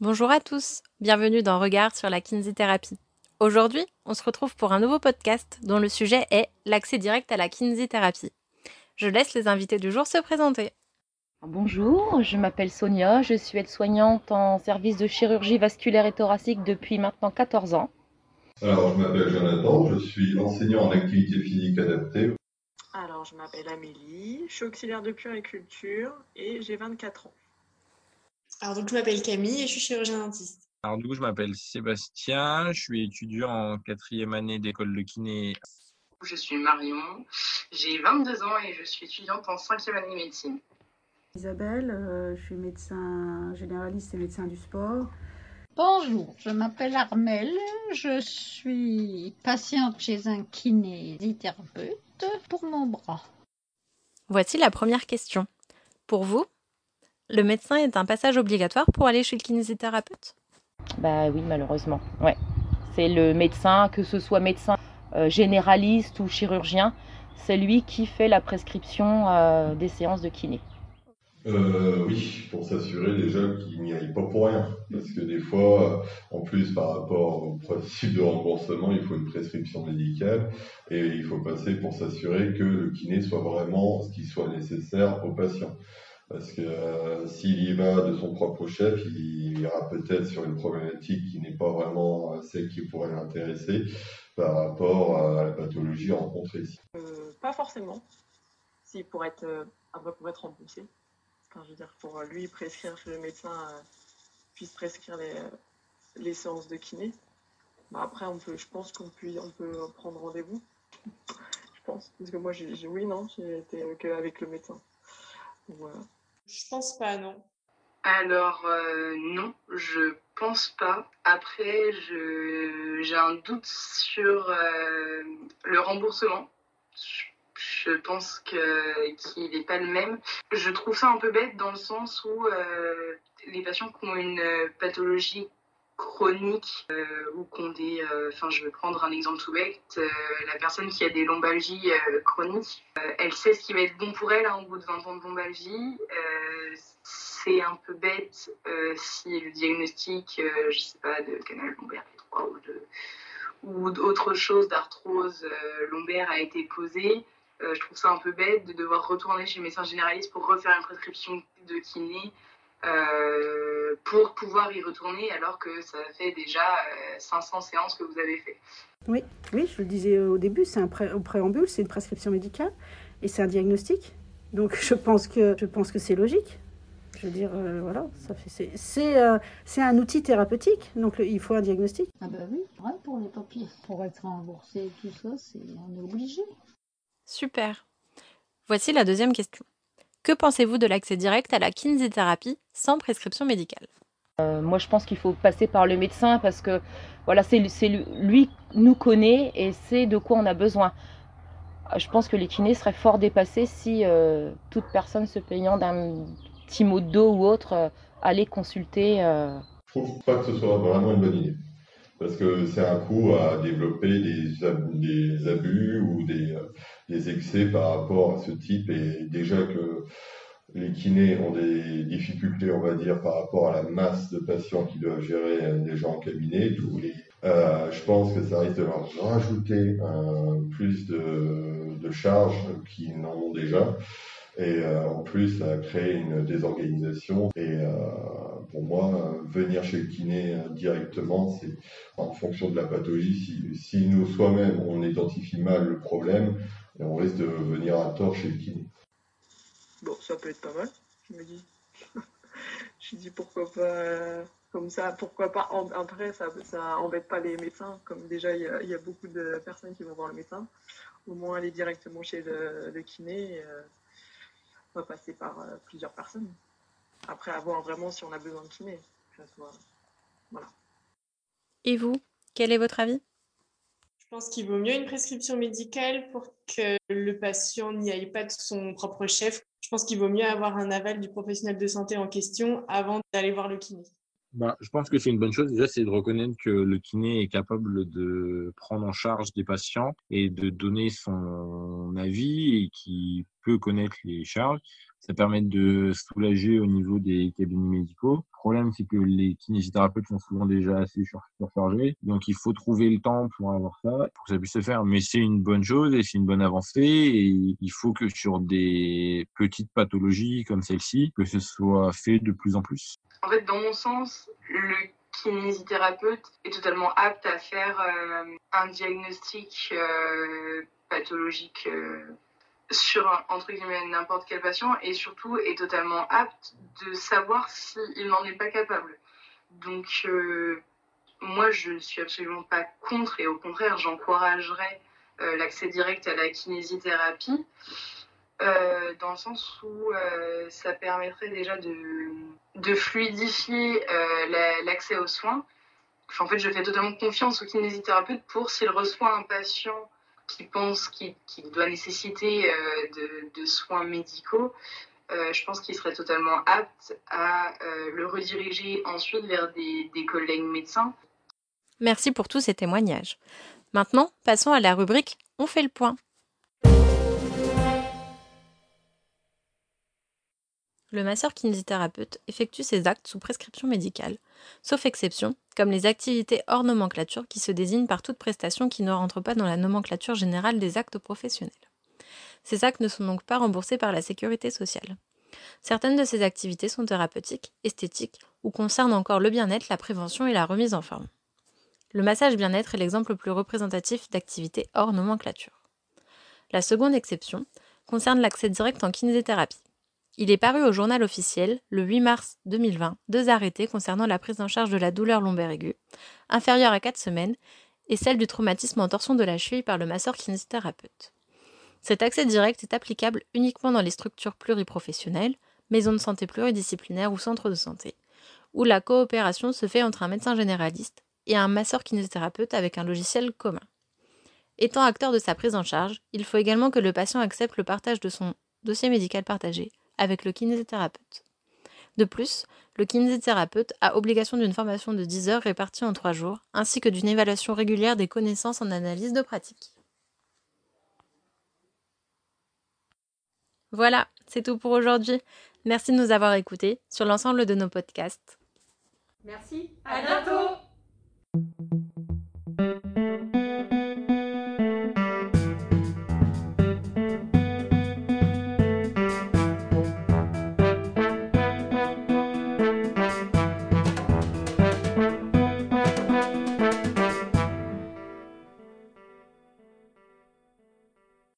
Bonjour à tous, bienvenue dans Regard sur la kinésithérapie. Aujourd'hui, on se retrouve pour un nouveau podcast dont le sujet est l'accès direct à la kinésithérapie. Je laisse les invités du jour se présenter. Bonjour, je m'appelle Sonia, je suis aide-soignante en service de chirurgie vasculaire et thoracique depuis maintenant 14 ans. Alors, je m'appelle Jonathan, je suis enseignant en activité physique adaptée. Alors, je m'appelle Amélie, je suis auxiliaire de puériculture et j'ai 24 ans. Alors, donc, je m'appelle Camille et je suis chirurgien dentiste. Alors, du coup, je m'appelle Sébastien, je suis étudiant en quatrième année d'école de kiné. Je suis Marion, j'ai 22 ans et je suis étudiante en cinquième année de médecine. Isabelle, euh, je suis médecin généraliste et médecin du sport. Bonjour, je m'appelle Armelle, je suis patiente chez un kinésithérapeute pour mon bras. Voici la première question. Pour vous, le médecin est un passage obligatoire pour aller chez le kinésithérapeute? Bah oui, malheureusement. Ouais. C'est le médecin, que ce soit médecin euh, généraliste ou chirurgien, c'est lui qui fait la prescription euh, des séances de kiné. Euh, oui, pour s'assurer déjà qu'il n'y aille pas pour rien. Parce que des fois, en plus par rapport au principe de remboursement, il faut une prescription médicale et il faut passer pour s'assurer que le kiné soit vraiment ce qui soit nécessaire au patient. Parce que euh, s'il y va de son propre chef, il ira peut-être sur une problématique qui n'est pas vraiment celle qui pourrait l'intéresser par rapport à la pathologie rencontrée ici. Euh, pas forcément. Si pour être, euh, pour être remboursé. Enfin, je veux dire, pour lui prescrire que le médecin euh, puisse prescrire les, les séances de kiné. Bah, après, on peut, je pense qu'on peut, on peut prendre rendez-vous. je pense. Parce que moi, j'ai, oui, non, j'ai été qu'avec le médecin. Voilà. Je pense pas, non. Alors euh, non, je pense pas. Après, je j'ai un doute sur euh, le remboursement. Je, je pense qu'il n'est pas le même. Je trouve ça un peu bête dans le sens où euh, les patients qui ont une pathologie chronique euh, ou qui ont des... euh, Enfin, je vais prendre un exemple tout bête. euh, la personne qui a des lombalgies euh, chroniques, euh, elle sait ce qui va être bon pour elle hein, au bout de 20 ans de lombalgie. Euh, c'est un peu bête euh, si le diagnostic, euh, je sais pas, de canal lombaire P3 ou de ou d'autre chose d'arthrose euh, lombaire a été posé. Euh, je trouve ça un peu bête de devoir retourner chez le médecin généraliste pour refaire une prescription de kiné euh, pour pouvoir y retourner alors que ça fait déjà euh, 500 séances que vous avez fait. Oui, oui, je le disais au début, c'est un pré- au préambule, c'est une prescription médicale et c'est un diagnostic. Donc je pense que je pense que c'est logique. Je veux dire, euh, voilà, ça fait c'est c'est euh, c'est un outil thérapeutique, donc le- il faut un diagnostic. Ah bah oui, pour les papiers, pour être remboursé et tout ça, c'est on est obligé. Super. Voici la deuxième question. Que pensez-vous de l'accès direct à la kinésithérapie sans prescription médicale? Euh, moi, je pense qu'il faut passer par le médecin parce que voilà, c'est c'est lui, nous connaît et sait de quoi on a besoin. Euh, Je pense que les kinés seraient fort dépassés si euh, toute personne se plaignant d'un petit mot de dos ou autre euh, allait consulter. euh, Je trouve pas que ce soit vraiment une bonne idée. Parce que c'est un coup à développer des, ab- des abus ou des, euh, des excès par rapport à ce type. Et déjà que les kinés ont des difficultés, on va dire, par rapport à la masse de patients qui doivent gérer euh, gens en cabinet, d'où les- euh, je pense que ça risque de leur rajouter plus de, de charges qu'ils n'en ont déjà. Et euh, en plus, ça a créé une désorganisation. Et euh, pour moi, venir chez le kiné euh, directement, c'est en fonction de la pathologie. Si, nous soi-même, on identifie mal le problème, on risque de venir à tort chez le kiné. Bon, ça peut être pas mal, je me dis. je dis pourquoi pas comme ça, pourquoi pas. Après, ça, ça embête pas les médecins, comme déjà il y, a, beaucoup de personnes qui vont voir le médecin. Au moins aller directement chez le, kiné, passer par euh, plusieurs personnes. Après, à voir vraiment si on a besoin de kiné. Que ça soit- Voilà. Et vous Quel est votre avis? Je pense qu'il vaut mieux une prescription médicale pour que le patient n'y aille pas de son propre chef. Je pense qu'il vaut mieux avoir un aval du professionnel de santé en question avant d'aller voir le kiné. bah, je pense que c'est une bonne chose. Déjà, c'est de reconnaître que le kiné est capable de prendre en charge des patients et de donner son avis et qui peut connaître les charges. Ça permet de soulager au niveau des cabinets médicaux. Le problème, c'est que les kinésithérapeutes sont souvent déjà assez surchargés. Donc, il faut trouver le temps pour avoir ça, pour que ça puisse se faire. Mais c'est une bonne chose et c'est une bonne avancée. Et il faut que sur des petites pathologies comme celle-ci, que ce soit fait de plus en plus. En fait, dans mon sens, le kinésithérapeute est totalement apte à faire euh, un diagnostic euh, pathologique euh, sur entre guillemets n'importe quel patient et surtout est totalement apte de savoir s'il n'en est pas capable. Donc euh, moi je suis absolument pas contre et au contraire j'encouragerais euh, l'accès direct à la kinésithérapie dans le sens où ça permettrait déjà de, fluidifier l'accès aux soins. En fait je fais totalement confiance au kinésithérapeute pour s'il reçoit un patient qui pense qu'il qu doit nécessiter euh, de, soins médicaux, euh, je pense qu'il serait totalement apte à euh, le rediriger ensuite vers des, collègues médecins. Merci pour tous ces témoignages. Maintenant, passons à la rubrique On fait le point. Le masseur kinésithérapeute effectue ses actes sous prescription médicale, sauf exception, comme les activités hors nomenclature qui se désignent par toute prestation qui ne rentre pas dans la nomenclature générale des actes professionnels. Ces actes ne sont donc pas remboursés par la sécurité sociale. Certaines de ces activités sont thérapeutiques, esthétiques ou concernent encore le bien-être, la prévention et la remise en forme. Le massage bien-être est l'exemple le plus représentatif d'activités hors nomenclature. La seconde exception concerne l'accès direct en kinésithérapie. Il est paru au journal officiel, le 8 mars 2020, deux arrêtés concernant la prise en charge de la douleur lombaire aiguë, inférieure à 4 semaines, et celle du traumatisme en torsion de la cheville par le masseur kinésithérapeute. Cet accès direct est applicable uniquement dans les structures pluriprofessionnelles, maisons de santé pluridisciplinaires ou centres de santé, où la coopération se fait entre un médecin généraliste et un masseur kinésithérapeute avec un logiciel commun. Étant acteur de sa prise en charge, il faut également que le patient accepte le partage de son dossier médical partagé avec le kinésithérapeute. De plus, le kinésithérapeute a obligation d'une formation de 10 heures répartie en 3 jours, ainsi que d'une évaluation régulière des connaissances en analyse de pratique. Voilà, c'est tout pour aujourd'hui. Merci de nous avoir écoutés sur l'ensemble de nos podcasts. Merci, à bientôt